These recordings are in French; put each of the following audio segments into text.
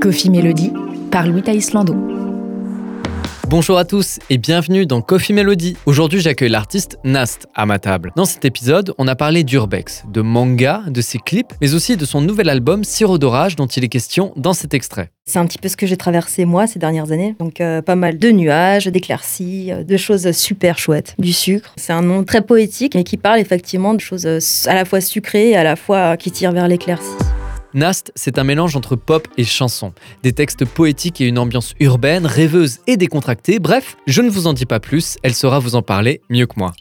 Coffee Melody par Louis Islando. Bonjour à tous et bienvenue dans Coffee Melody. Aujourd'hui, j'accueille l'artiste Nast à ma table. Dans cet épisode, on a parlé d'Urbex, de manga, de ses clips, mais aussi de son nouvel album Sirop d'orage dont il est question dans cet extrait. C'est un petit peu ce que j'ai traversé moi ces dernières années. Donc euh, pas mal de nuages, d'éclaircies, euh, de choses super chouettes, du sucre. C'est un nom très poétique mais qui parle effectivement de choses euh, à la fois sucrées et à la fois qui tirent vers l'éclaircie. Nast, c'est un mélange entre pop et chanson. Des textes poétiques et une ambiance urbaine, rêveuse et décontractée. Bref, je ne vous en dis pas plus, elle saura vous en parler mieux que moi.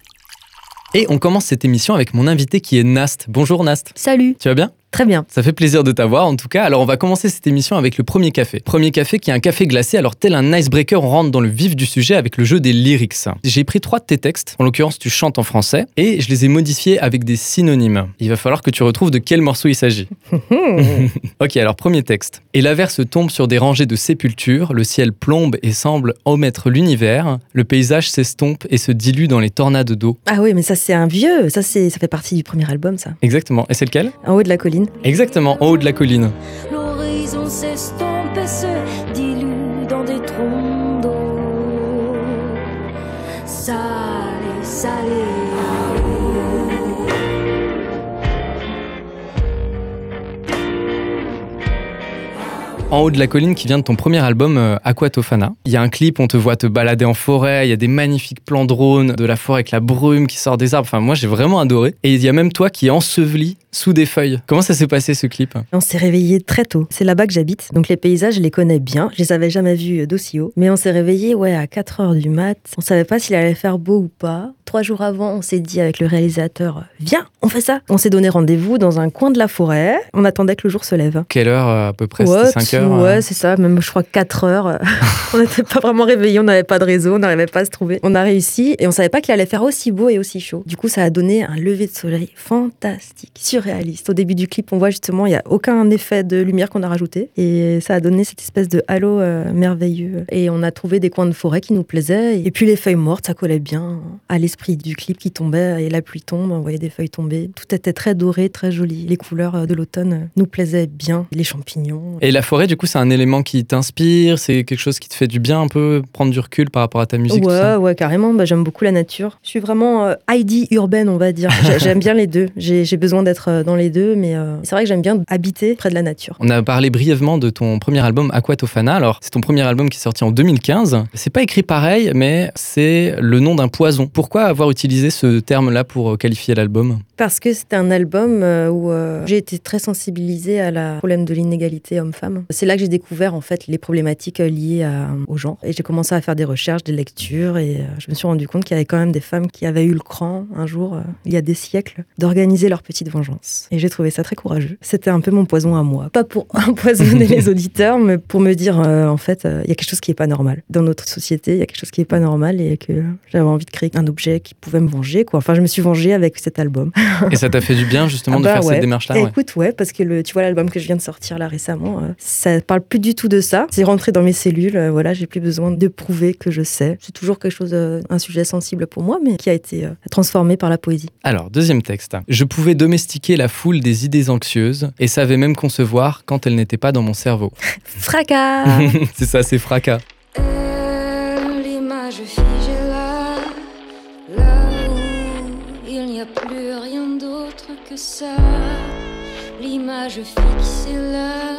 Et on commence cette émission avec mon invité qui est Nast. Bonjour Nast. Salut. Tu vas bien? Très bien. Ça fait plaisir de t'avoir en tout cas. Alors on va commencer cette émission avec le premier café. Premier café qui est un café glacé. Alors tel un icebreaker, on rentre dans le vif du sujet avec le jeu des lyrics. J'ai pris trois de tes textes. En l'occurrence, tu chantes en français et je les ai modifiés avec des synonymes. Il va falloir que tu retrouves de quel morceau il s'agit. ok, alors premier texte. Et l'averse tombe sur des rangées de sépultures. Le ciel plombe et semble omettre l'univers. Le paysage s'estompe et se dilue dans les tornades d'eau. Ah oui, mais ça c'est un vieux. Ça c'est, ça fait partie du premier album, ça. Exactement. Et c'est lequel? En haut de la colline. Exactement, en haut de la colline. L'horizon s'estompe et se dilue dans des troncs d'eau. Salé, salé. En haut de la colline qui vient de ton premier album euh, Aquatofana. Il y a un clip, on te voit te balader en forêt, il y a des magnifiques plans drones de la forêt avec la brume qui sort des arbres. Enfin, moi j'ai vraiment adoré. Et il y a même toi qui est enseveli sous des feuilles. Comment ça s'est passé ce clip On s'est réveillé très tôt. C'est là-bas que j'habite. Donc les paysages, je les connais bien. Je les avais jamais vus d'aussi haut. Mais on s'est réveillé ouais, à 4 heures du mat. On savait pas s'il allait faire beau ou pas. Trois jours avant, on s'est dit avec le réalisateur Viens, on fait ça. On s'est donné rendez-vous dans un coin de la forêt. On attendait que le jour se lève. Quelle heure euh, à peu près? Ouais, C'était 5 heures Ouais, euh c'est ça. Même, je crois, 4 heures. on n'était pas vraiment réveillés. On n'avait pas de réseau. On n'arrivait pas à se trouver. On a réussi et on savait pas qu'il allait faire aussi beau et aussi chaud. Du coup, ça a donné un lever de soleil fantastique, surréaliste. Au début du clip, on voit justement, il n'y a aucun effet de lumière qu'on a rajouté. Et ça a donné cette espèce de halo euh, merveilleux. Et on a trouvé des coins de forêt qui nous plaisaient. Et puis les feuilles mortes, ça collait bien à l'esprit du clip qui tombait. Et la pluie tombe, on voyait des feuilles tomber. Tout était très doré, très joli. Les couleurs euh, de l'automne nous plaisaient bien. Les champignons. Et la forêt, du coup, c'est un élément qui t'inspire, c'est quelque chose qui te fait du bien un peu, prendre du recul par rapport à ta musique. Ouais, ça? ouais, carrément. Bah, j'aime beaucoup la nature. Je suis vraiment euh, Heidi urbaine, on va dire. J'ai- J'aime bien les deux. J'ai besoin d'être euh, dans les deux, mais euh, c'est vrai que j'aime bien habiter près de la nature. On a parlé brièvement de ton premier album Aquatofana. Alors, c'est ton premier album qui est sorti en 2015. C'est pas écrit pareil, mais c'est le nom d'un poison. Pourquoi avoir utilisé ce terme-là pour euh, qualifier l'album? Parce que c'était un album où euh, j'ai été très sensibilisée à la problème de l'inégalité homme-femme. C'est là que j'ai découvert en fait les problématiques liées à- au genre. Et j'ai commencé à faire des recherches, des lectures, et euh, je me suis rendu compte qu'il y avait quand même des femmes qui avaient eu le cran un jour, il y a des siècles, d'organiser leur petite vengeance. Et j'ai trouvé ça très courageux. C'était un peu mon poison à moi. Pas pour empoisonner les auditeurs, mais pour me dire euh, en fait, euh, il y a quelque chose qui est pas normal. Dans notre société, il y a quelque chose qui est pas normal et que j'avais envie de créer un objet qui pouvait me venger. Quoi. Enfin, je me suis vengée avec cet album. Et ça t'a fait du bien justement Ah de bah faire ouais. cette démarche-là ouais. Écoute, ouais, parce que le, tu vois l'album que je viens de sortir là récemment, euh, ça parle plus du tout de ça. C'est rentré dans mes cellules. euh, voilà, j'ai plus besoin de prouver que je sais. C'est toujours quelque chose, un sujet sensible pour moi, mais qui a été transformé par la poésie. Alors, deuxième texte. Je pouvais domestiquer la foule des idées anxieuses et savais même concevoir quand elles n'étaient pas dans mon cerveau. Fracas. c'est ça, c'est fracas. Euh, L'image figée là, là où il n'y a plus rien d'autre que ça. L'image fixée là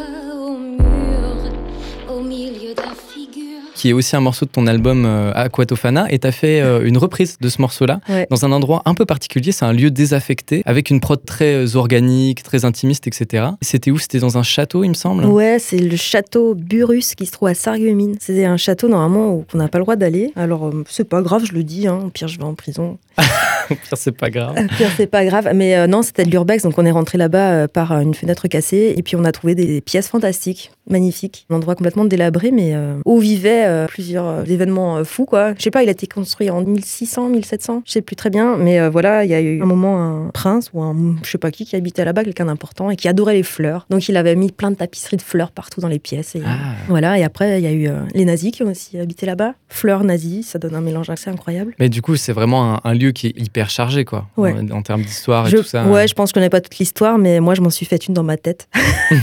qui est aussi un morceau de ton album euh, Aquatofana, et t'as fait euh, une reprise de ce morceau-là Ouais. dans un endroit un peu particulier. C'est un lieu désaffecté avec une prod très euh, organique, très intimiste, etc. C'était où? C'était dans un château, il me semble? Ouais, c'est le château Burus qui se trouve à Sarreguemines. C'est un château normalement où on n'a pas le droit d'aller. Alors euh, c'est pas grave, je le dis. Hein. Au pire, je vais en prison. Au pire, c'est pas grave. Au pire, c'est pas grave. Mais euh, non, c'était de l'urbex, donc on est rentré là-bas par une fenêtre cassée et puis on a trouvé des pièces fantastiques. Magnifique. Un endroit complètement délabré, mais euh, où vivaient euh, plusieurs euh, événements fous, quoi. Je sais pas, il a été construit en 1600, 1700, je sais plus très bien, mais voilà, il y a eu un moment un prince ou un je sais pas qui qui habitait là-bas, quelqu'un d'important et qui adorait les fleurs. Donc il avait mis plein de tapisseries de fleurs partout dans les pièces. Et, Ah. Voilà, et après, il y a eu les nazis qui ont aussi habité là-bas. Fleurs nazis, ça donne un mélange assez incroyable. Mais du coup, c'est vraiment un, un lieu qui est hyper chargé, quoi, Ouais. en, en termes d'histoire et Je- tout ça. Ouais, je pense que je connais pas toute l'histoire, mais moi, je m'en suis fait une dans ma tête,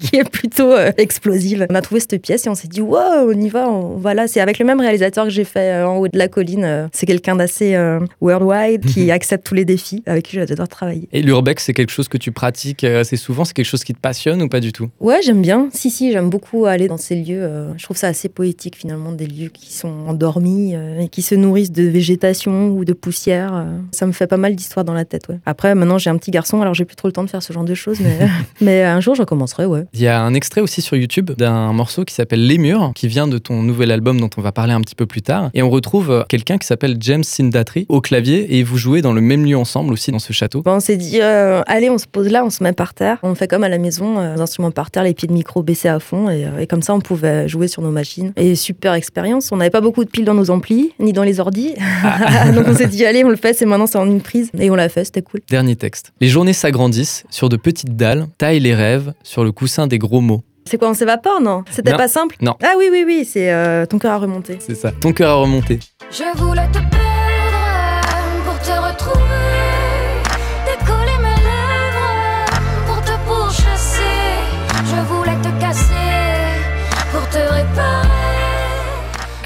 qui est plutôt euh, explosive. On a trouvé cette pièce et on s'est dit, wow, on y va, on va là. C'est avec le même réalisateur que j'ai fait euh, en haut de la colline. Euh, C'est quelqu'un d'assez euh, worldwide qui accepte tous les défis, avec qui j'adore travailler. Et l'urbex, c'est quelque chose que tu pratiques assez souvent? C'est quelque chose qui te passionne ou pas du tout? Ouais, j'aime bien. Si, si, j'aime beaucoup aller dans ces lieux. je trouve ça assez poétique, finalement, des lieux qui sont endormis et qui se nourrissent de végétation ou de poussière. Ça me fait pas mal d'histoires dans la tête, ouais. Après, maintenant, j'ai un petit garçon, alors j'ai plus trop le temps de faire ce genre de choses, mais, mais un jour, je recommencerai, ouais. Il y a un extrait aussi sur YouTube d'un morceau qui s'appelle Les Murs, qui vient de ton nouvel album dont on va parler un petit peu plus tard. Et on retrouve euh, quelqu'un qui s'appelle James Sindatri au clavier et vous jouez dans le même lieu ensemble aussi dans ce château. Bon, on s'est dit, euh, allez, on se pose là, on se met par terre. On fait comme à la maison, euh, les instruments par terre, les pieds de micro baissés à fond. Et, euh, et comme ça, on pouvait jouer sur nos machines. Et super expérience. On n'avait pas beaucoup de piles dans nos amplis, ni dans les ordis. Donc on s'est dit, allez, on le fait, c'est maintenant, c'est en une prise. Et on l'a fait, c'était cool. Dernier texte. Les journées s'agrandissent sur de petites dalles, taillent les rêves sur le coussin des gros mots. C'est quoi, on s'évapore, non? C'était Non. pas simple? Non. Ah oui, oui, oui, c'est euh, ton cœur à remonter. C'est ça. Ton cœur a remonté. Je voulais te perdre pour te retrouver, décoller mes lèvres pour te pourchasser. Je voulais te casser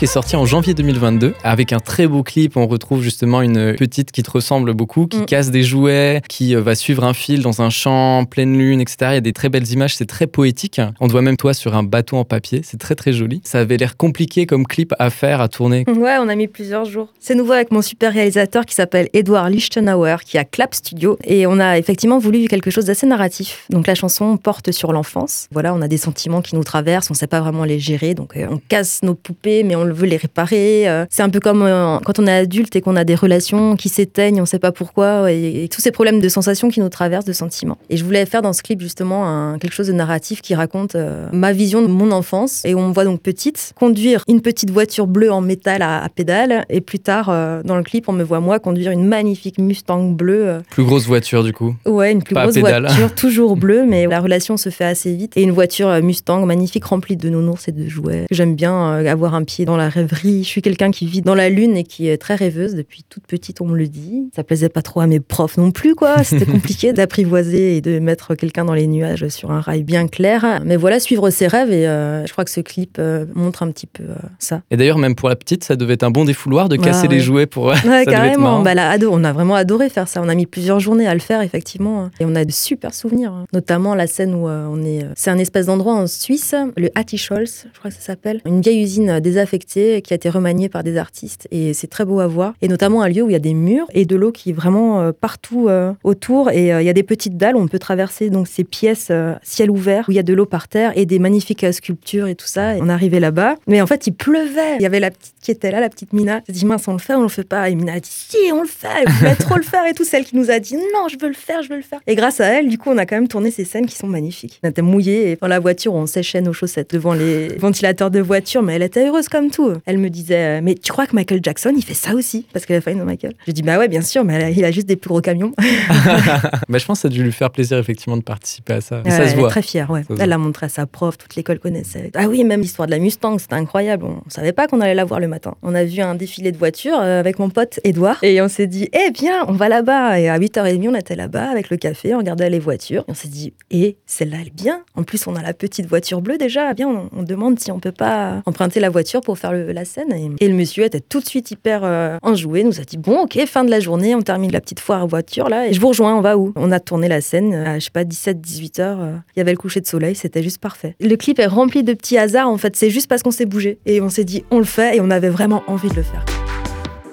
qui est sorti en janvier 2022 avec un très beau clip. On retrouve justement une petite qui te ressemble beaucoup, qui Mm. casse des jouets, qui euh, va suivre un fil dans un champ, pleine lune, etc. Il y a des très belles images, c'est très poétique. On te voit même toi sur un bateau en papier, c'est très très joli. Ça avait l'air compliqué comme clip à faire, à tourner. Ouais, on a mis plusieurs jours. C'est nouveau avec mon super réalisateur qui s'appelle Edouard Lichtenauer, qui a Clap Studio. Et on a effectivement voulu quelque chose d'assez narratif. Donc la chanson porte sur l'enfance. Voilà, on a des sentiments qui nous traversent, on sait pas vraiment les gérer. Donc euh, on casse nos poupées, mais on veut les réparer. Euh, C'est un peu comme euh, quand on est adulte et qu'on a des relations qui s'éteignent, on sait pas pourquoi. Et, et tous ces problèmes de sensations qui nous traversent, de sentiments. Et je voulais faire dans ce clip justement un- quelque chose de narratif qui raconte euh, ma vision de mon enfance. Et on me voit donc petite conduire une petite voiture bleue en métal à, à pédales. Et plus tard, euh, dans le clip, on me voit moi conduire une magnifique Mustang bleue. euh, Plus grosse voiture du coup. Ouais, une plus Pas grosse voiture, toujours bleue, mais la relation se fait assez vite. Et une voiture Mustang magnifique remplie de nounours et de jouets. J'aime bien avoir un pied dans la rêverie. Je suis quelqu'un qui vit dans la lune et qui est très rêveuse depuis toute petite, on me le dit. Ça plaisait pas trop à mes profs non plus, quoi. C'était compliqué d'apprivoiser et de mettre quelqu'un dans les nuages sur un rail bien clair. Mais voilà, suivre ses rêves et euh, je crois que ce clip euh, montre un petit peu euh, ça. Et d'ailleurs, même pour la petite, ça devait être un bon défouloir de Ah, casser les jouets pour. Ouais, ça carrément. Bah, ado- on a vraiment adoré faire ça. On a mis plusieurs journées à le faire, effectivement. Et on a de super souvenirs. hein. Notamment la scène où on est. C'est un espèce d'endroit en Suisse, le Hattie-Scholz, je crois que ça s'appelle. Une vieille usine euh, qui a été remaniée par des artistes. Et c'est très beau à voir. Et notamment un lieu où il y a des murs et de l'eau qui est vraiment euh, partout euh, autour. Et euh, il y a des petites dalles où on peut traverser donc ces pièces ciel ouvert où il y a de l'eau par terre et des magnifiques sculptures et tout ça. Et on arrivait là-bas. Mais en fait, il pleuvait. Il y avait la petite qui était là, la petite Mina. Elle dit mince, on le fait on le fait pas Et Mina a dit si, on le fait. Elle voulait trop le faire et tout. Celle qui nous a dit non, je veux le faire, je veux le faire. Et grâce à elle, du coup, on a quand même tourné ces scènes qui sont magnifiques. On était mouillés et dans la voiture, on séchait nos chaussettes devant les ventilateurs de voiture, mais elle était heureuse comme tout. Elle me disait euh, mais tu crois que Michael Jackson, il fait ça aussi? Parce qu'elle a failli dans Michael. Je dis bah ouais, bien sûr, mais il a juste des plus gros camions. Bah, je pense que ça a dû lui faire plaisir effectivement de participer à ça. Ouais, ça se elle est voit. très fière, ouais. Se. Elle l'a montré à sa prof, toute l'école connaissait. Ah oui, même l'histoire de la Mustang, c'était incroyable. On savait pas qu'on allait la voir le matin. On a vu un défilé de voitures euh, avec mon pote Edouard et on s'est dit, eh bien, on va là-bas. Et à 8h30, on était là-bas avec le café, on regardait les voitures. Et on s'est dit, eh, celle-là, elle est bien. En plus, on a la petite voiture bleue déjà. Bien, on, on demande si on peut pas emprunter la voiture pour faire le- la scène. Et, le monsieur était tout de suite hyper euh, enjoué, nous a dit, bon, ok, fin de la journée, on termine la petite foire voiture là. Et je vous rejoins, on va où? On a tourné la scène à, je sais pas, 17-18 heures. euh, Il y avait le coucher de soleil, c'était juste parfait. Le clip est rempli de petits hasards, en fait. C'est juste parce qu'on s'est bougé. Et on s'est dit, on le fait, et on avait vraiment envie de le faire.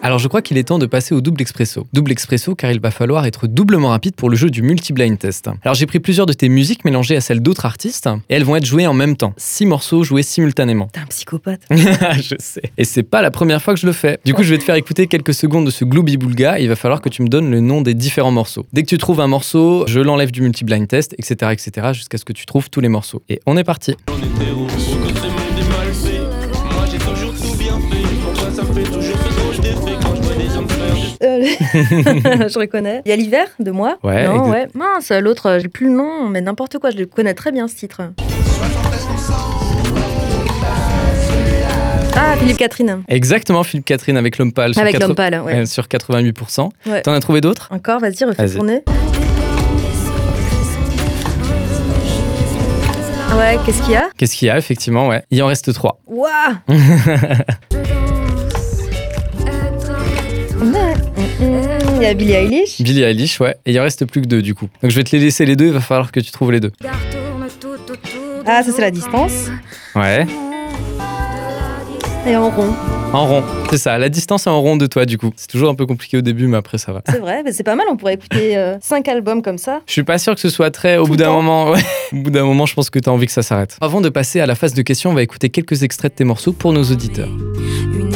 Alors je crois qu'il est temps de passer au double expresso. Double expresso car il va falloir être doublement rapide pour le jeu du multi-blind test. Alors j'ai pris plusieurs de tes musiques mélangées à celles d'autres artistes et elles vont être jouées en même temps. Six morceaux joués simultanément. T'es un psychopathe. je sais. Et c'est pas la première fois que je le fais. Du coup je vais te faire écouter quelques secondes de ce Glooby Boulga et il va falloir que tu me donnes le nom des différents morceaux. Dès que tu trouves un morceau, je l'enlève du multi-blind test, etc. etc. jusqu'à ce que tu trouves tous les morceaux. Et on est parti. je reconnais. Il y a l'hiver de moi. Ouais, Non, ouais. Mince, l'autre, j'ai plus le nom, mais n'importe quoi. Je le connais très bien ce titre. Ah, Philippe Catherine. Exactement Philippe Catherine avec l'homme pâle. sur Avec 80 l'homme pâle, ouais. euh, sur 88%. Ouais. T'en as trouvé d'autres? Encore, vas-y, refais tourner. Ouais, qu'est-ce qu'il y a? Qu'est-ce qu'il y a effectivement Ouais. Il en reste trois. Waouh A Billie Eilish. Billie Eilish, ouais. Et il en reste plus que deux du coup. Donc je vais te les laisser les deux, il va falloir que tu trouves les deux. Ah, ça c'est la distance. Ouais. Et en rond. En rond, c'est ça. La distance est en rond de toi du coup. C'est toujours un peu compliqué au début, mais après ça va. C'est vrai, mais c'est pas mal, on pourrait écouter 5 albums comme ça. Je suis pas sûr que ce soit très. Au Tout bout d'un moment, ouais. Au bout d'un moment, je pense que tu as envie que ça s'arrête. Avant de passer à la phase de questions, on va écouter quelques extraits de tes morceaux pour nos auditeurs. Une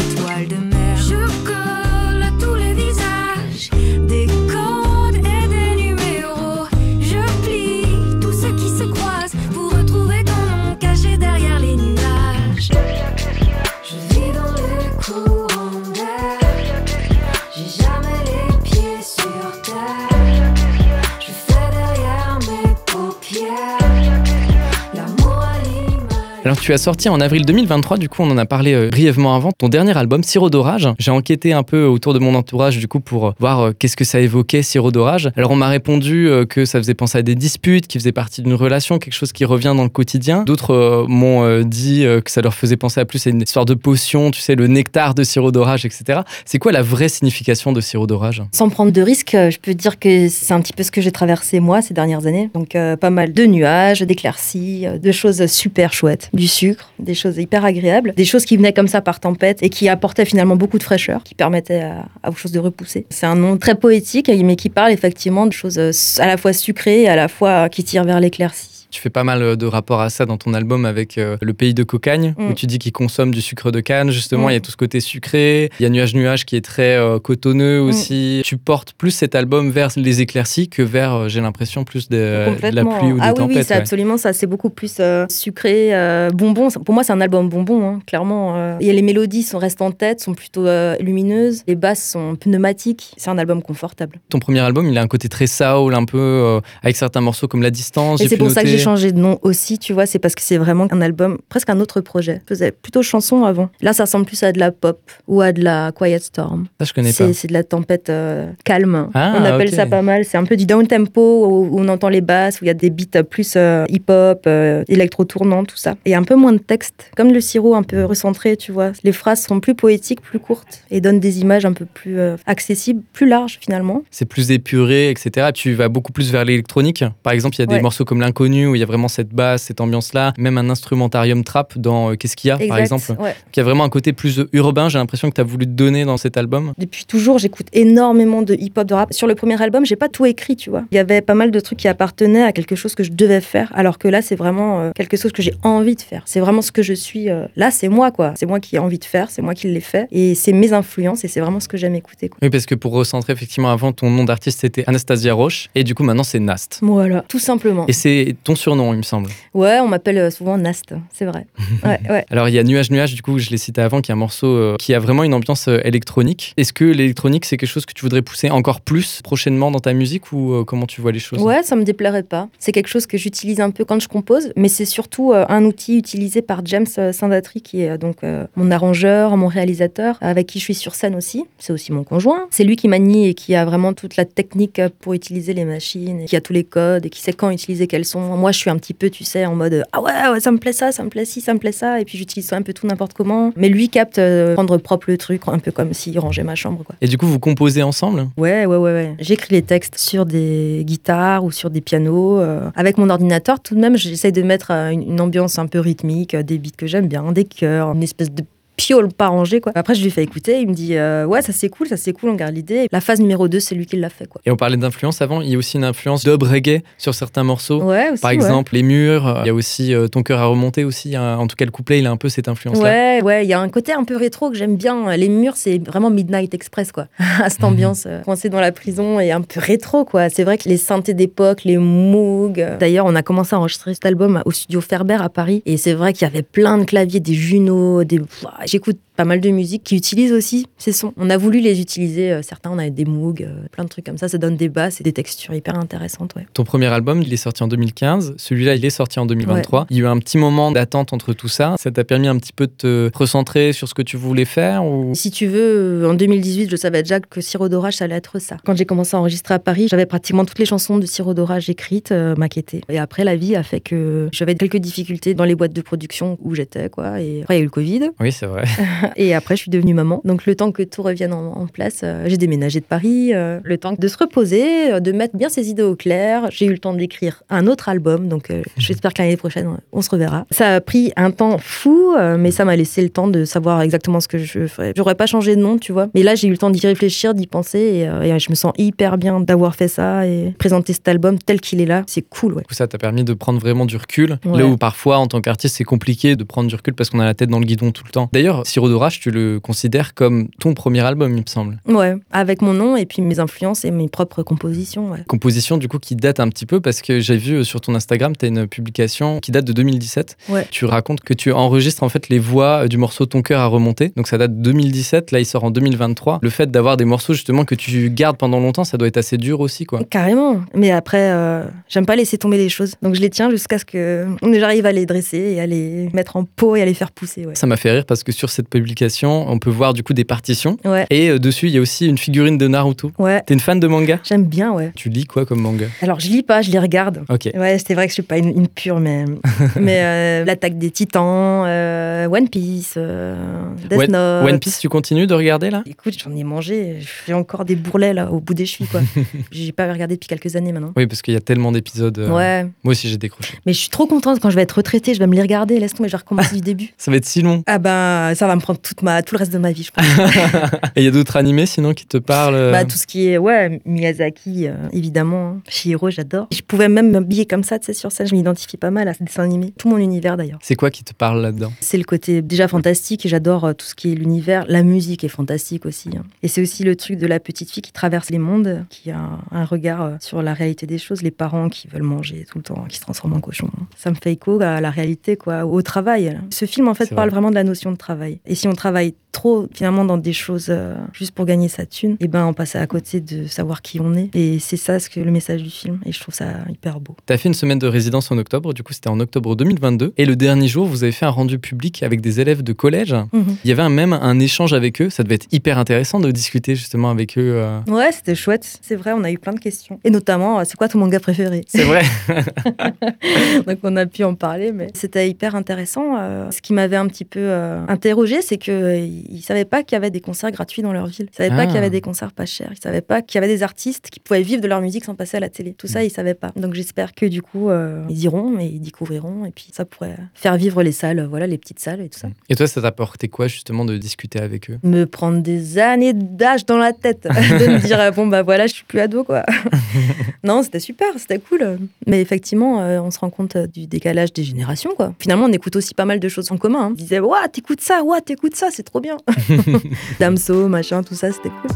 Tu as sorti en avril 2023, du coup on en a parlé euh, brièvement avant, ton dernier album Sirop d'orage. J'ai enquêté un peu autour de mon entourage du coup pour euh, voir euh, qu'est-ce que ça évoquait Sirop d'orage. Alors on m'a répondu que ça faisait penser à des disputes, qui faisait partie d'une relation, quelque chose qui revient dans le quotidien. D'autres m'ont dit que ça leur faisait penser à plus à une histoire de potion, tu sais, le nectar de Sirop d'orage, etc. C'est quoi la vraie signification de Sirop d'orage? Sans prendre de risques, euh, je peux dire que c'est un petit peu ce que j'ai traversé moi ces dernières années. Donc pas mal de nuages, d'éclaircies, de choses super chouettes, sucre, des choses hyper agréables, des choses qui venaient comme ça par tempête et qui apportaient finalement beaucoup de fraîcheur, qui permettaient à, à aux choses de repousser. C'est un nom très poétique mais qui parle effectivement de choses euh, à la fois sucrées et à la fois qui tirent vers l'éclaircie. Tu fais pas mal euh, de rapports à ça dans ton album avec euh, le pays de Cocagne, Mm. où tu dis qu'il consomme du sucre de canne. Justement, Mm. il y a tout ce côté sucré. Il y a Nuage Nuage qui est très euh, cotonneux Mm. aussi. Tu portes plus cet album vers les éclaircies que vers, j'ai l'impression, plus de, de la pluie ou des ah oui, tempêtes. oui, c'est ouais. absolument ça. C'est beaucoup plus euh, sucré, bonbon. Pour moi, c'est un album bonbon, hein, clairement. Et les mélodies sont, restent en tête, sont plutôt lumineuses. Les basses sont pneumatiques. C'est un album confortable. Ton premier album, il a un côté très soul, un peu avec certains morceaux comme La Distance. Et c'est pour ça que j'ai changé de nom aussi, tu vois. C'est parce que c'est vraiment un album, presque un autre projet. Je faisais plutôt chanson avant. Là, ça ressemble plus à de la pop ou à de la Quiet Storm. Ça, je connais pas. C'est de la tempête euh, calme. Ah, on appelle ça pas mal. C'est un peu du down tempo où, on entend les basses, où il y a des beats plus euh, hip-hop, euh, électro-tournant, tout ça. Et un peu moins de texte, comme le sirop un peu recentré, tu vois. Les phrases sont plus poétiques, plus courtes et donnent des images un peu plus euh, accessibles, plus larges finalement. C'est plus épuré, etc. Tu vas beaucoup plus vers l'électronique. Par exemple, il y a des Ouais. morceaux comme L'inconnu où il y a vraiment cette basse, cette ambiance-là. Même un instrumentarium trap dans euh, Qu'est-ce qu'il y a, par exemple. ouais. qui a vraiment un côté plus euh, urbain, j'ai l'impression que tu as voulu te donner dans cet album. Depuis toujours, j'écoute énormément de hip-hop, de rap. Sur le premier album, j'ai pas tout écrit, tu vois. Il y avait pas mal de trucs qui appartenaient à quelque chose que je devais faire, alors que là, c'est vraiment euh, quelque chose que j'ai envie de faire. C'est vraiment ce que je suis. Là, c'est moi, quoi. C'est moi qui ai envie de faire, c'est moi qui l'ai fait. Et c'est mes influences et c'est vraiment ce que j'aime écouter, quoi. Oui, parce que pour recentrer, effectivement, avant, ton nom d'artiste c'était Anastasia Roche, et du coup, maintenant, c'est Nast. Voilà, tout simplement. Et c'est ton surnom, il me semble. Ouais, on m'appelle euh, souvent Nast, c'est vrai. Ouais, ouais. Alors, il y a Nuage Nuage, du coup, je l'ai cité avant, qui est un morceau euh, qui a vraiment une ambiance euh, électronique. Est-ce que l'électronique, c'est quelque chose que tu voudrais pousser encore plus prochainement dans ta musique, ou comment tu vois les choses? Ouais, ça me déplairait pas. C'est quelque chose que j'utilise un peu quand je compose, mais c'est surtout un outil utilisé par James Sandatri, qui est donc mon arrangeur, mon réalisateur, avec qui je suis sur scène aussi. C'est aussi mon conjoint. C'est lui qui manie et qui a vraiment toute la technique pour utiliser les machines, et qui a tous les codes et qui sait quand utiliser quels sons. Moi, je suis un petit peu, tu sais, en mode ah ouais, ouais, ça me plaît ça, ça me plaît ci, ça me plaît ça, et puis j'utilise un peu tout n'importe comment. Mais lui capte euh, prendre propre le truc, un peu comme s'il rangeait ma chambre, quoi. Et du coup, vous composez ensemble? Ouais, ouais, ouais, ouais. J'écris les textes sur des guitares ou sur des pianos. euh, avec mon ordinateur, tout de même, j'essaie de mettre euh, une, une ambiance un peu rythmique, des beats que j'aime bien, des chœurs, une espèce de piole pas rangé quoi. Après je lui fais écouter, il me dit euh, ouais ça c'est cool, ça c'est cool, on garde l'idée. La phase numéro 2 c'est lui qui l'a fait quoi. Et on parlait d'influence avant, il y a aussi une influence dub reggae sur certains morceaux. Ouais aussi. Par ouais. exemple, Les Murs, il y a aussi euh, Ton cœur a remonté aussi. hein. En tout cas, le couplet, il a un peu cette influence-là. Ouais, ouais, il y a un côté un peu rétro que j'aime bien. Les murs, c'est vraiment Midnight Express, quoi. à cette ambiance, euh, coincé dans la prison et un peu rétro, quoi. C'est vrai que les synthés d'époque, les Moog. euh, D'ailleurs, on a commencé à enregistrer cet album au studio Ferber à Paris. Et c'est vrai qu'il y avait plein de claviers, des Juno, des. J'écoute pas mal de musique qui utilisent aussi ces sons. On a voulu les utiliser. euh, Certains, on avait des Moog, euh, plein de trucs comme ça. Ça donne des basses et des textures hyper intéressantes, ouais. Ton premier album, il est sorti en 2015. Celui-là, il est sorti en 2023. Il y a eu un petit moment d'attente entre tout ça. Ça t'a permis un petit peu de te recentrer sur ce que tu voulais faire ou... Si tu veux, euh, en 2018, je savais déjà que Sirop d'orage, ça allait être ça. Quand j'ai commencé à enregistrer à Paris, j'avais pratiquement toutes les chansons de Sirop d'orage écrites, euh, maquettées. Et après, la vie a fait que j'avais quelques difficultés dans les boîtes de production où j'étais, quoi. Et après, il y a eu le Covid. Oui, c'est vrai. Et après, je suis devenue maman. Donc, le temps que tout revienne en, en place, euh, j'ai déménagé de Paris. euh, le temps de se reposer, euh, de mettre bien ses idées au clair. J'ai eu le temps d'écrire un autre album. Donc, j'espère que l'année prochaine, on se reverra. Ça a pris un temps fou, mais ça m'a laissé le temps de savoir exactement ce que je ferais. J'aurais pas changé de nom, tu vois. Mais là, j'ai eu le temps d'y réfléchir, d'y penser. Et, et je me sens hyper bien d'avoir fait ça et présenter cet album tel qu'il est là. C'est cool, ouais. Ça t'a permis de prendre vraiment du recul. Ouais. Là où parfois, en tant qu'artiste, c'est compliqué de prendre du recul parce qu'on a la tête dans le guidon tout le temps. D'ailleurs, Sirop d'orage, tu le considères comme ton premier album, il me semble. Ouais, avec mon nom et puis mes influences et mes propres compositions, ouais. Composition, du coup, qui date un petit peu parce que j'ai vu euh, sur ton Instagram, tu as une publication qui date de 2017. Ouais. Tu racontes que tu enregistres en fait les voix euh, du morceau Ton cœur a remonté. Donc ça date de 2017, là il sort en 2023. Le fait d'avoir des morceaux justement que tu gardes pendant longtemps, ça doit être assez dur aussi, quoi. Carrément. Mais après, euh, j'aime pas laisser tomber les choses. Donc je les tiens jusqu'à ce que j'arrive à les dresser et à les mettre en pot et à les faire pousser, ouais. Ça m'a fait rire parce que sur cette publication, on peut voir du coup des partitions. Ouais, Et euh, dessus, il y a aussi une figurine de Naruto. ouais. T'es une fan de manga? J'aime bien, ouais. Tu lis quoi comme manga? Alors, je lis pas, je les regarde. Ok. Ouais, c'est vrai que je suis pas une, une pure, mais, mais euh, l'attaque des titans, euh, One Piece, Death One- Note. One Piece, tu continues de regarder là? Écoute, j'en ai mangé, je fais encore des bourrelets là au bout des chevilles, quoi. J'ai pas regardé depuis quelques années maintenant. Oui, parce qu'il y a tellement d'épisodes. Ouais, Moi aussi, j'ai décroché. mais je suis trop contente quand je vais être retraitée, je vais me les regarder, laisse tomber, je vais recommencer du début. Ça va être si long. Ah ben, ça va me prendre toute ma, tout le reste de ma vie, je pense. Et il y a d'autres animés sinon qui te parlent euh, Bah, tout ce qui est, ouais, Miyazaki, euh, évidemment. hein. J'adore. Je pouvais même m'habiller comme ça, tu sais, sur scène. Je m'identifie pas mal à ce dessin animé. Tout mon univers, d'ailleurs. C'est quoi qui te parle là-dedans? C'est le côté déjà fantastique et j'adore euh, tout ce qui est l'univers. La musique est fantastique aussi. hein. Et c'est aussi le truc de la petite fille qui traverse les mondes, qui a un, un regard euh, sur la réalité des choses. Les parents qui veulent manger tout le temps, qui se transforment en cochon. Ça me fait écho à la réalité, quoi, au travail. Ce film, en fait, parle vrai. vraiment de la notion de travail. Et si on travaille trop, finalement, dans des choses euh, juste pour gagner sa thune, et ben, on passe à côté de savoir qui on est. Et c'est ça ce que le message du film. Et je trouve ça hyper beau. T'as fait une semaine de résidence en octobre, du coup c'était en octobre 2022. Et le dernier jour, vous avez fait un rendu public avec des élèves de collège. Mhm. Il y avait même un échange avec eux. Ça devait être hyper intéressant de discuter justement avec eux. euh. Ouais, c'était chouette. C'est vrai, on a eu plein de questions. Et notamment, euh, c'est quoi ton manga préféré? C'est vrai. Donc on a pu en parler, mais c'était hyper intéressant. Euh, ce qui m'avait un petit peu interrogé, c'est qu'ils ne savaient pas qu'il y avait des concerts gratuits dans leur ville. Ils ne savaient Ah. pas qu'il y avait des concerts pas chers. Ils ne savaient pas qu'il y avait des artistes qui pouvaient vivre de leur musique sans passer à la télé. Tout ça, ils ne savaient pas. Donc j'espère que du coup, euh, ils iront et ils découvriront. Et puis ça pourrait faire vivre les salles, voilà, les petites salles et tout ça. Et toi, ça t'a apporté quoi justement de discuter avec eux? Me prendre des années d'âge dans la tête, de me dire bon bah voilà, je suis plus ado quoi. non, c'était super, c'était cool. Mais effectivement, euh, on se rend compte euh, du décalage des générations quoi. Finalement, on écoute aussi pas mal de choses en commun. hein. On disait ouah, t'écoutes ça, ouah, t'écoutes ça, c'est trop bien. Damso, machin, tout ça, c'était cool.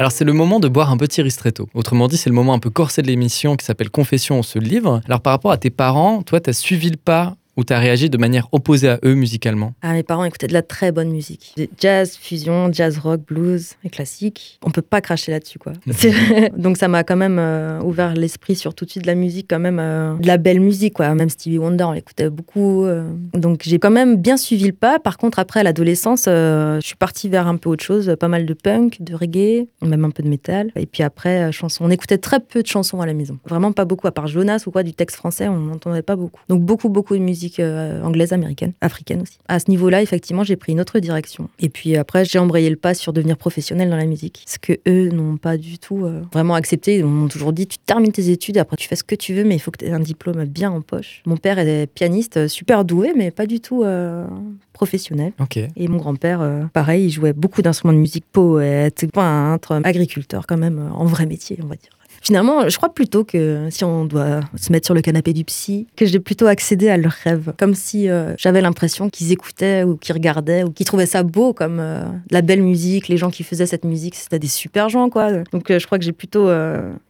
Alors c'est le moment de boire un petit ristretto. Autrement dit, c'est le moment un peu corsé de l'émission qui s'appelle Confession, on se livre. Alors par rapport à tes parents, toi, t'as suivi le pas ou t'as réagi de manière opposée à eux musicalement Ah, mes parents écoutaient de la très bonne musique. Jazz, fusion, jazz rock, blues et classique. On peut pas cracher là-dessus, quoi. C'est- Donc ça m'a quand même euh, ouvert l'esprit sur tout de suite de la musique, quand même euh, de la belle musique, quoi. Même Stevie Wonder, on l'écoutait beaucoup. euh. Donc j'ai quand même bien suivi le pas. Par contre, après à l'adolescence, je suis partie vers un peu autre chose, pas mal de punk, de reggae, même un peu de métal. Et puis après, chansons. On écoutait très peu de chansons à la maison. Vraiment pas beaucoup, à part Jonas ou quoi, du texte français, on n'entendait pas beaucoup. Donc beaucoup, beaucoup de musique musique euh, anglaise, américaine, africaine aussi. À ce niveau-là, effectivement, j'ai pris une autre direction. Et puis après, j'ai embrayé le pas sur devenir professionnel dans la musique. Ce que eux n'ont pas du tout euh, vraiment accepté. Ils m'ont toujours dit, tu termines tes études, après tu fais ce que tu veux, mais il faut que tu aies un diplôme bien en poche. Mon père est pianiste, euh, super doué, mais pas du tout euh, professionnel. Et mon grand-père, euh, pareil, il jouait beaucoup d'instruments de musique, poète, peintre, agriculteur quand même, en vrai métier, on va dire. Finalement, je crois plutôt que si on doit se mettre sur le canapé du psy, que j'ai plutôt accédé à leurs rêves. Comme si euh, j'avais l'impression qu'ils écoutaient ou qu'ils regardaient ou qu'ils trouvaient ça beau, comme euh, la belle musique, les gens qui faisaient cette musique, c'était des super gens, quoi. Donc euh, je crois que j'ai plutôt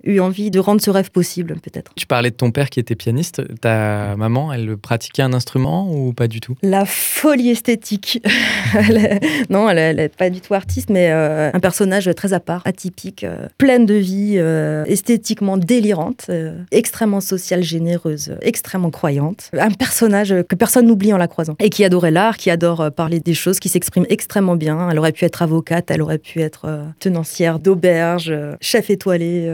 eu envie de rendre ce rêve possible, peut-être. Tu parlais de ton père qui était pianiste. Ta maman, elle pratiquait un instrument ou pas du tout? La folie esthétique. Elle est- non, elle n'est pas du tout artiste, mais un personnage très à part, atypique, pleine de vie, esthétiquement délirante, euh, extrêmement sociale, généreuse, euh, extrêmement croyante. Un personnage que personne n'oublie en la croisant. Et qui adorait l'art, qui adore euh, parler des choses, qui s'exprime extrêmement bien. Elle aurait pu être avocate, elle aurait pu être tenancière d'auberge, chef étoilé.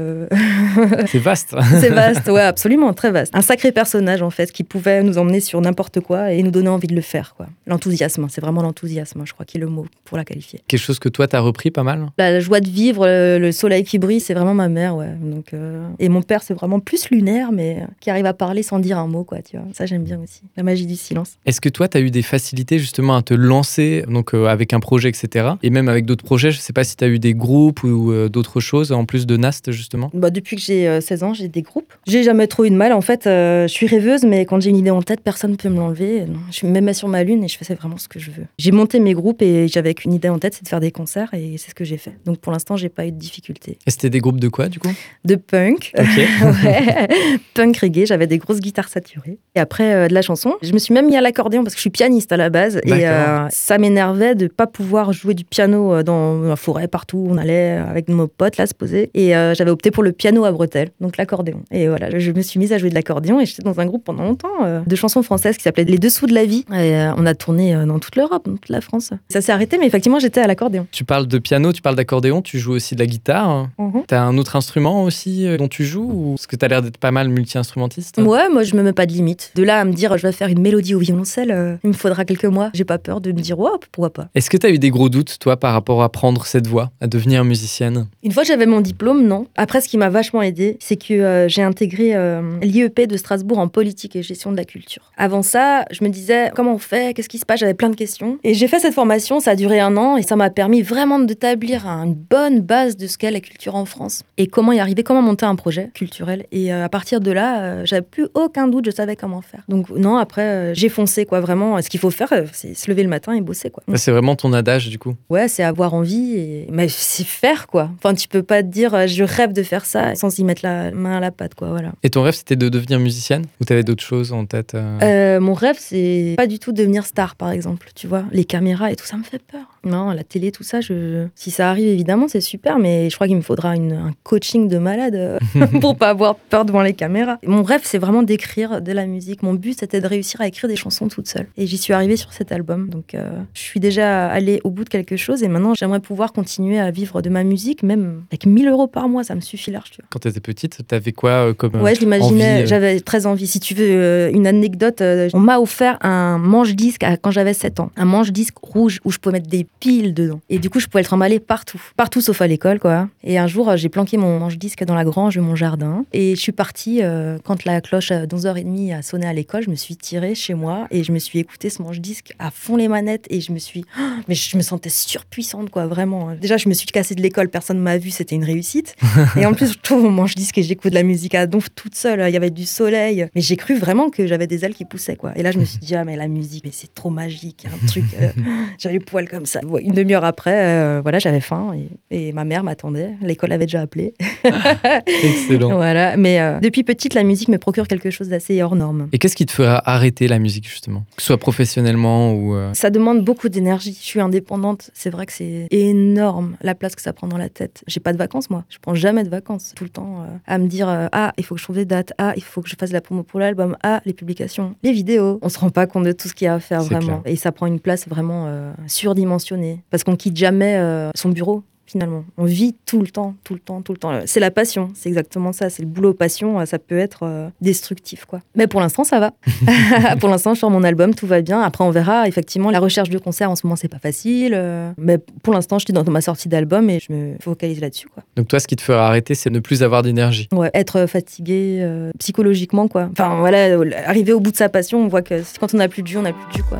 C'est vaste. c'est vaste, ouais, absolument, très vaste. Un sacré personnage, en fait, qui pouvait nous emmener sur n'importe quoi et nous donner envie de le faire, quoi. L'enthousiasme, c'est vraiment l'enthousiasme, je crois, qui est le mot pour la qualifier. Quelque chose que toi, t'as repris pas mal? La joie de vivre, le, le soleil qui brille, c'est vraiment ma mère, ouais. Donc, euh, Et mon père, c'est vraiment plus lunaire, mais euh, qui arrive à parler sans dire un mot, quoi, tu vois. Ça, j'aime bien aussi. La magie du silence. Est-ce que toi, tu as eu des facilités justement à te lancer donc euh, avec un projet, etc. Et même avec d'autres projets, je sais pas si tu as eu des groupes ou euh, d'autres choses en plus de Nast justement? Bah, depuis que j'ai euh, 16 ans, j'ai des groupes. J'ai jamais trop eu de mal. En fait, je suis rêveuse, mais quand j'ai une idée en tête, personne ne peut me l'enlever. Je me mets sur ma lune et je fais vraiment ce que je veux. J'ai monté mes groupes et j'avais qu'une idée en tête, c'est de faire des concerts et c'est ce que j'ai fait. Donc pour l'instant, j'ai pas eu de difficultés. Et c'était des groupes de quoi du coup? De punk, ouais, punk reggae, j'avais des grosses guitares saturées. Et après euh, de la chanson, je me suis même mis à l'accordéon parce que je suis pianiste à la base. Et euh, ça m'énervait de pas pouvoir jouer du piano euh, dans la forêt, partout où on allait avec nos potes là se poser. Et euh, j'avais opté pour le piano à bretelles, donc l'accordéon. Et voilà, je me suis mise à jouer de l'accordéon et j'étais dans un groupe pendant longtemps de chansons françaises qui s'appelait Les Dessous de la vie. Et on a tourné dans toute l'Europe, dans toute la France. Ça s'est arrêté, mais effectivement, j'étais à l'accordéon. Tu parles de piano, tu parles d'accordéon, tu joues aussi de la guitare. T'as un autre instrument aussi euh, dont tu joues ou... Parce que t'as l'air d'être pas mal multi-instrumentiste? Ouais, moi je me mets pas de limite. De là à me dire je vais faire une mélodie au violoncelle, euh, il me faudra quelques mois. J'ai pas peur de me dire ouais, pourquoi pas. Est-ce que t'as eu des gros doutes toi par rapport à prendre cette voie, à devenir musicienne? Une fois j'avais mon diplôme, non. Après, ce qui m'a vachement aidé, c'est que euh, j'ai intégré euh, l'IEP de Strasbourg en politique et gestion de la culture. Avant ça, je me disais comment on fait, qu'est-ce qui se passe, j'avais plein de questions. Et j'ai fait cette formation, ça a duré un an et ça m'a permis vraiment d'établir une bonne base de ce qu'est la culture en France et comment y arriver, comment monter un projet culturel. Et euh, à partir de là, euh, j'avais plus aucun doute, je savais comment faire. Donc non, après, euh, j'ai foncé quoi, vraiment. Ce qu'il faut faire, c'est se lever le matin et bosser quoi. C'est vraiment ton adage du coup? Ouais, c'est avoir envie et mais c'est faire quoi. Enfin, tu peux pas te dire je rêve de faire ça sans y mettre la main à la pâte quoi, voilà. Et ton rêve c'était de devenir musicienne? Ou t'avais d'autres choses en tête euh? Euh, mon rêve c'est pas du tout devenir star par exemple, tu vois, les caméras et tout ça me fait peur. Non, la télé tout ça, je si ça arrive évidemment, c'est super mais je crois qu'il me faudra une- un coaching de malade euh, pour pas avoir peur devant les caméras. Mon rêve c'est vraiment d'écrire de la musique. Mon but c'était de réussir à écrire des chansons toute seule et j'y suis arrivée sur cet album. Donc euh, je suis déjà allée au bout de quelque chose et maintenant j'aimerais pouvoir continuer à vivre de ma musique même avec 1000 euros par mois, ça me suffit large, tu vois. Quand t'étais petite, t'avais quoi euh, comme Ouais, je l'imaginais, euh j'avais très envie. Si tu veux une anecdote, on m'a offert un manche-disque quand j'avais 7 ans. Un manche-disque rouge où je pouvais mettre des piles dedans. Et du coup, je pouvais le trimballer partout. Partout sauf à l'école, quoi. Et un jour, j'ai planqué mon manche-disque dans la grange de mon jardin. Et je suis partie, euh, quand la cloche à 11h30 a sonné à l'école, je me suis tirée chez moi et je me suis écouté ce manche-disque à fond les manettes et je me suis... Mais je me sentais surpuissante, quoi, vraiment. Déjà, je me suis cassée de l'école, personne ne m'a vue, c'était une réussite. Et en plus, je trouve mon manche-disque et j'écoute de la musique à donf toute seule. Il y avait du soleil. Mais j'ai cru vraiment que j'avais des ailes qui poussaient, quoi. Et là, je me suis dit, ah, mais la musique, mais c'est trop magique. Un truc. euh, j'avais les poils comme ça. Une demi-heure après, euh, voilà, j'avais faim et, et ma mère m'attendait. L'école avait déjà appelé. Excellent. voilà. Mais euh, depuis petite, la musique me procure quelque chose d'assez hors norme. Et qu'est-ce qui te fera arrêter la musique justement? Que ce soit professionnellement ou... euh, Ça demande beaucoup d'énergie. Je suis indépendante. C'est vrai que c'est énorme la place que ça prend dans la tête. J'ai pas de vacances, moi. Je prends jamais de vacances. Tout le temps euh, à me dire Ah, il faut que je trouve des dates. Ah, il faut que je fasse la promo pour l'album. Ah, les publications, les vidéos. On se rend pas compte de tout ce qu'il y a à faire vraiment. clair. Et ça prend une place vraiment surdimensionnée. Parce qu'on quitte jamais son bureau. Finalement. On vit tout le temps, tout le temps, tout le temps. C'est la passion, c'est exactement ça. C'est le boulot passion, ça peut être euh, destructif, quoi. Mais pour l'instant, ça va. pour l'instant, je sors mon album, tout va bien. Après, on verra. Effectivement, la recherche de concert en ce moment, c'est pas facile. euh, mais pour l'instant, je suis dans ma sortie d'album et je me focalise là-dessus, quoi. Donc toi, ce qui te fera arrêter, c'est ne plus avoir d'énergie. Ouais, être fatigué euh, psychologiquement, quoi. Enfin, voilà, euh, arriver au bout de sa passion, on voit que quand on n'a plus de jus, on n'a plus de jus, quoi.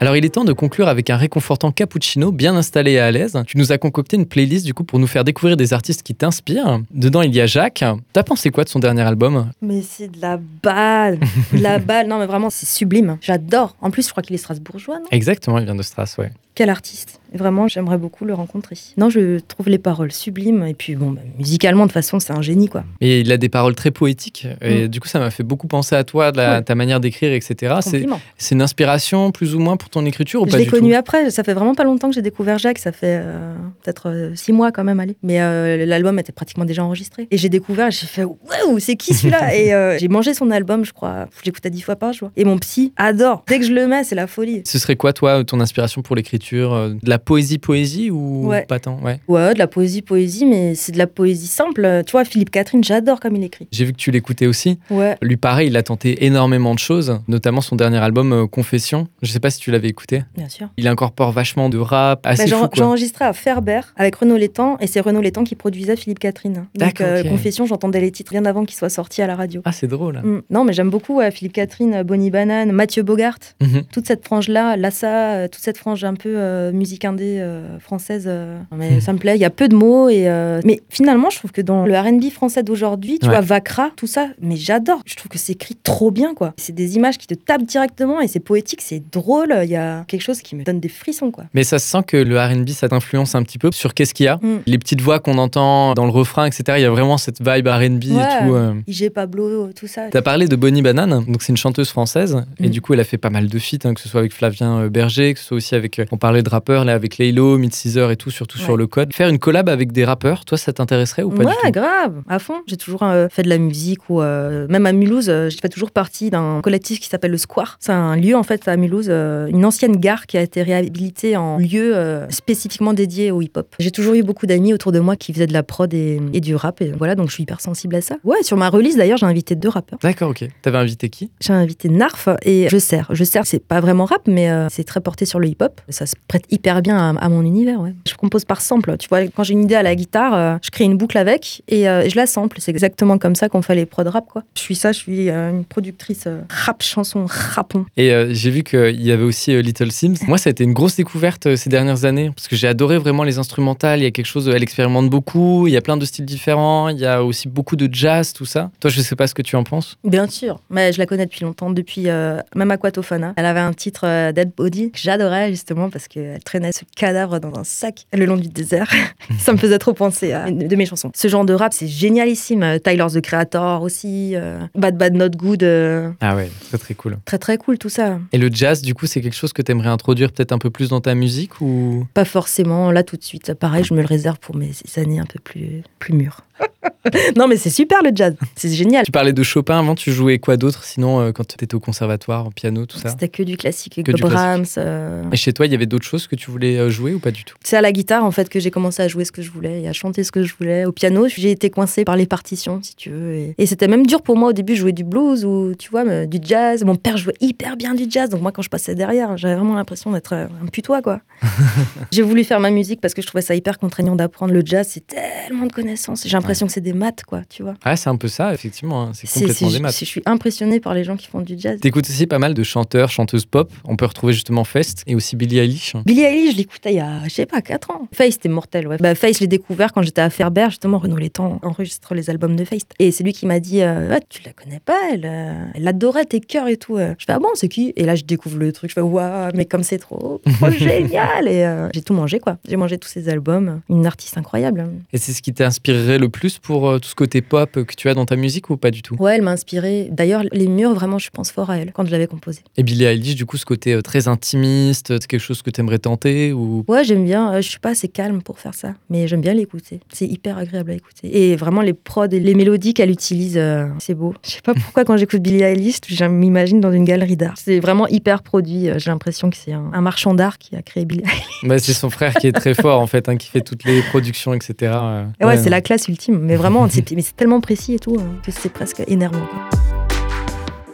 Alors il est temps de conclure avec un réconfortant cappuccino bien installé et à l'aise. Tu nous as concocté une playlist du coup pour nous faire découvrir des artistes qui t'inspirent. Dedans il y a Jacques. T'as pensé quoi de son dernier album? Mais c'est de la balle, de la balle. Non, mais vraiment, c'est sublime. J'adore. En plus, je crois qu'il est strasbourgeois, non? Exactement, il vient de Stras, ouais. Quel artiste. Vraiment, j'aimerais beaucoup le rencontrer. Non, je trouve les paroles sublimes. Et puis, bon, bah, musicalement, de toute façon, c'est un génie, quoi. Et il a des paroles très poétiques. Et du coup, ça m'a fait beaucoup penser à toi, de la- ta manière d'écrire, etc. C'est une inspiration plus ou moins pour ton écriture ou Je pas l'ai connu tout? après. Ça fait vraiment pas longtemps que j'ai découvert Jacques. Ça fait euh, peut-être euh, six mois quand même, allez. Mais euh, l'album était pratiquement déjà enregistré. Et j'ai découvert, j'ai fait waouh, c'est qui celui-là? Et euh, j'ai mangé son album, je crois. J'écoutais dix fois par jour. Et mon psy adore. Dès que je le mets, c'est la folie. Ce serait quoi, toi, ton inspiration pour l'écriture? Euh, De la poésie-poésie ou Ouais. pas tant? Ouais. Ouais, de la poésie, poésie, mais c'est de la poésie simple. Tu vois, Philippe Catherine, j'adore comme il écrit. J'ai vu que tu l'écoutais aussi. Ouais. Lui, pareil, il a tenté énormément de choses, notamment son dernier album euh, Confession. Je sais pas si tu l'avais écouté. Bien sûr. Il incorpore vachement de rap, assez Bah, j'ai fou, j'ai quoi. enregistré à Ferber avec Renaud Létang et c'est Renaud Létang qui produisait Philippe Catherine. Donc, ok. Confession, j'entendais les titres bien avant qu'ils soient sortis à la radio. Ah, c'est drôle. Mm. Non, mais j'aime beaucoup Philippe Catherine, euh, Bonnie Banane, Mathieu Bogart, Mhm. toute cette frange-là, Lassa, euh, toute cette frange un peu euh, musique indé euh, française. euh, mais ça me plaît, il y a peu de mots. Et, Mais finalement, je trouve que dans le RB français d'aujourd'hui, tu Ouais. vois, Vakra, tout ça, mais j'adore. Je trouve que c'est écrit trop bien, quoi. C'est des images qui te tapent directement et c'est poétique, c'est drôle. Il y a quelque chose qui me donne des frissons, quoi. Mais ça se sent que le RB, ça t'influence un petit peu sur qu'est-ce qu'il y a. Mm. Les petites voix qu'on entend dans le refrain, etc. Il y a vraiment cette vibe RB et tout. IG Pablo, tout ça. T'as parlé de Bonnie Banane, donc c'est une chanteuse française, et Mm. du coup elle a fait pas mal de feats, hein, que ce soit avec Flavien Berger, que ce soit aussi avec, on parlait de rappeurs, là avec Laylo, Mid Caesar et tout, surtout sur le code. Faire une collab avec des rappeurs, toi ça t'intéresserait ou pas ouais, du tout? grave, à fond. J'ai toujours euh, fait de la musique ou euh, même à Mulhouse, euh, j'ai fait toujours partie d'un collectif qui s'appelle le Square. C'est un lieu en fait à Mulhouse, euh, une ancienne gare qui a été réhabilitée en lieu spécifiquement dédié au hip-hop. J'ai toujours eu beaucoup d'amis autour de moi qui faisaient de la prod et, et du rap et voilà, donc je suis hyper sensible à ça. Ouais, sur ma release d'ailleurs, j'ai invité deux rappeurs. D'accord, ok. T'avais invité qui? J'ai invité Narf et Je Sers. Je Sers, c'est pas vraiment rap, mais c'est très porté sur le hip-hop. Ça se prête hyper bien à, à mon univers. Ouais. Je compose par sample. Tu vois, quand j'ai une idée à la guitare, euh, je crée une boucle avec et euh, je la sample. C'est exactement comme ça qu'on fait les prods rap, quoi. Je suis ça, je suis euh, une productrice rap, chanson, rapon. Et j'ai vu qu'il y avait aussi Little Sims. Moi, ça a été une grosse découverte ces dernières années parce que j'ai adoré vraiment les instrumentales. Il y a quelque chose, elle expérimente beaucoup. Il y a plein de styles différents. Il y a aussi beaucoup de jazz, tout ça. Toi, je sais pas ce que tu en penses. Bien sûr, mais je la connais depuis longtemps, depuis même Aquatofana. Elle avait un titre Dead Body que j'adorais justement parce qu'elle traînait ce cadavre dans un sac le long du désert. ça me faisait trop penser à une de mes chansons. Ce genre de rap, c'est génialissime. Euh, Tyler the Creator aussi, euh, Bad Bad Not Good, euh, Ah ouais, très très cool. très très cool tout ça. Et le jazz, du coup, c'est quelque chose que tu aimerais introduire peut-être un peu plus dans ta musique ou? Pas forcément là tout de suite. Pareil, je me le réserve pour mes années un peu plus, plus mûres. Non mais c'est super le jazz, c'est génial. Tu parlais de Chopin avant, tu jouais quoi d'autre sinon euh, quand tu étais au conservatoire, au piano, tout ça? C'était que du classique, Que du Brahms. euh, Et chez toi, il y avait d'autres choses que tu voulais euh, jouer ou pas du tout? C'est à la guitare en fait que j'ai commencé à jouer ce que je voulais et à chanter ce que je voulais. Au piano, j'ai été coincée par les partitions, si tu veux. Et, et c'était même dur pour moi au début jouer du blues ou tu vois mais du jazz. Mon père jouait hyper bien du jazz, donc moi quand je passais derrière, j'avais vraiment l'impression d'être euh, un putois quoi. j'ai voulu faire ma musique parce que je trouvais ça hyper contraignant d'apprendre le jazz. C'est tellement de connaissances. J'ai l'impression que c'est des maths quoi, tu vois. Ah, c'est un peu ça, effectivement. hein, C'est complètement des maths. Je suis impressionnée par les gens qui font du jazz. T'écoutes aussi pas mal de chanteurs, chanteuses pop. On peut retrouver justement Fest et aussi Billie Eilish. Billie Eilish, je l'écoutais il y a, je sais pas, 4 ans. Face, c'était mortel, ouais. Bah, Face, je l'ai découvert quand j'étais à Ferber, justement, Renaud Létang enregistre les albums de Face. Et c'est lui qui m'a dit, euh, Ah, tu la connais pas, elle, euh, elle adorait tes chœurs et tout. euh. Je fais, ah bon, c'est qui? Et là, je découvre le truc, je fais, waouh, mais comme c'est trop, trop génial. Et euh, j'ai tout mangé, quoi. J'ai mangé tous ces albums. Une artiste incroyable. Et c'est ce qui t'inspirerait le plus pour euh, tout ce côté pop que tu as dans ta musique ou pas du tout? Ouais, elle m'a inspiré. D'ailleurs, les murs, vraiment, je pense fort à elle quand je l'avais composé. Et Billie Eilish, du coup, ce côté euh, très intimiste, c'est quelque chose que tu aimerais tenter ou... Ouais, j'aime bien. Euh, Je suis pas assez calme pour faire ça, mais j'aime bien l'écouter. C'est hyper agréable à écouter. Et vraiment, les prods et les mélodies qu'elle utilise, euh, c'est beau. Je sais pas pourquoi, quand j'écoute Billie Eilish, je m'imagine dans une galerie d'art. C'est vraiment hyper produit. Euh, J'ai l'impression que c'est un, un marchand d'art qui a créé Billie Eilish. Bah, c'est son frère qui est très fort en fait, hein, qui fait toutes les productions, etc. euh, Et ouais, c'est la classe ultime. Mais vraiment, c'est mais c'est tellement précis et tout hein, que c'est presque énervant. quoi.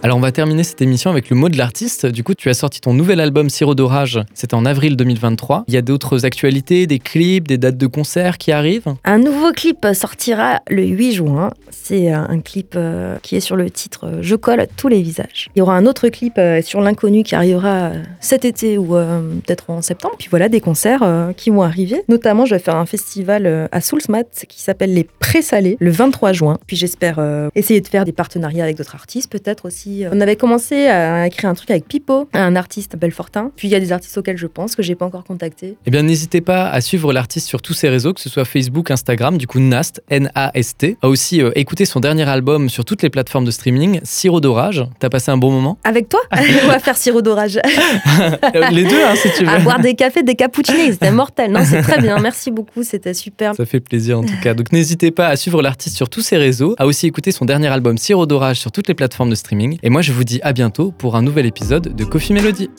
Alors on va terminer cette émission avec le mot de l'artiste. Du coup, tu as sorti ton nouvel album Sirop d'orage, c'était en avril 2023. Il y a d'autres actualités, des clips, des dates de concerts qui arrivent? Un nouveau clip sortira le 8 juin. C'est euh, un clip euh, qui est sur le titre euh, Je colle tous les visages. Il y aura un autre clip sur l'inconnu qui arrivera cet été ou peut-être en septembre. Puis voilà, des concerts qui vont arriver. Notamment, je vais faire un festival à Soulsmat qui s'appelle Les Présalés le 23 juin. Puis j'espère essayer de faire des partenariats avec d'autres artistes, peut-être aussi. On avait commencé à écrire un truc avec Pipo, un artiste Belfortin. Puis il y a des artistes auxquels je pense que j'ai pas encore contacté. Eh bien, n'hésitez pas à suivre l'artiste sur tous ses réseaux, que ce soit Facebook, Instagram, du coup Nast, N-A-S-T. A aussi euh, écouter son dernier album sur toutes les plateformes de streaming, Sirop d'orage. T'as passé un bon moment Avec toi, on va faire sirop d'orage. Euh, Les deux, hein, si tu à veux. boire des cafés, des cappuccinis. C'était mortel. Non, c'est très bien. Merci beaucoup. C'était super. Ça fait plaisir en tout cas. Donc n'hésitez pas à suivre l'artiste sur tous ses réseaux, à aussi écouter son dernier album Sirop d'orage sur toutes les plateformes de streaming. Et moi je vous dis à bientôt pour un nouvel épisode de Coffee Melody.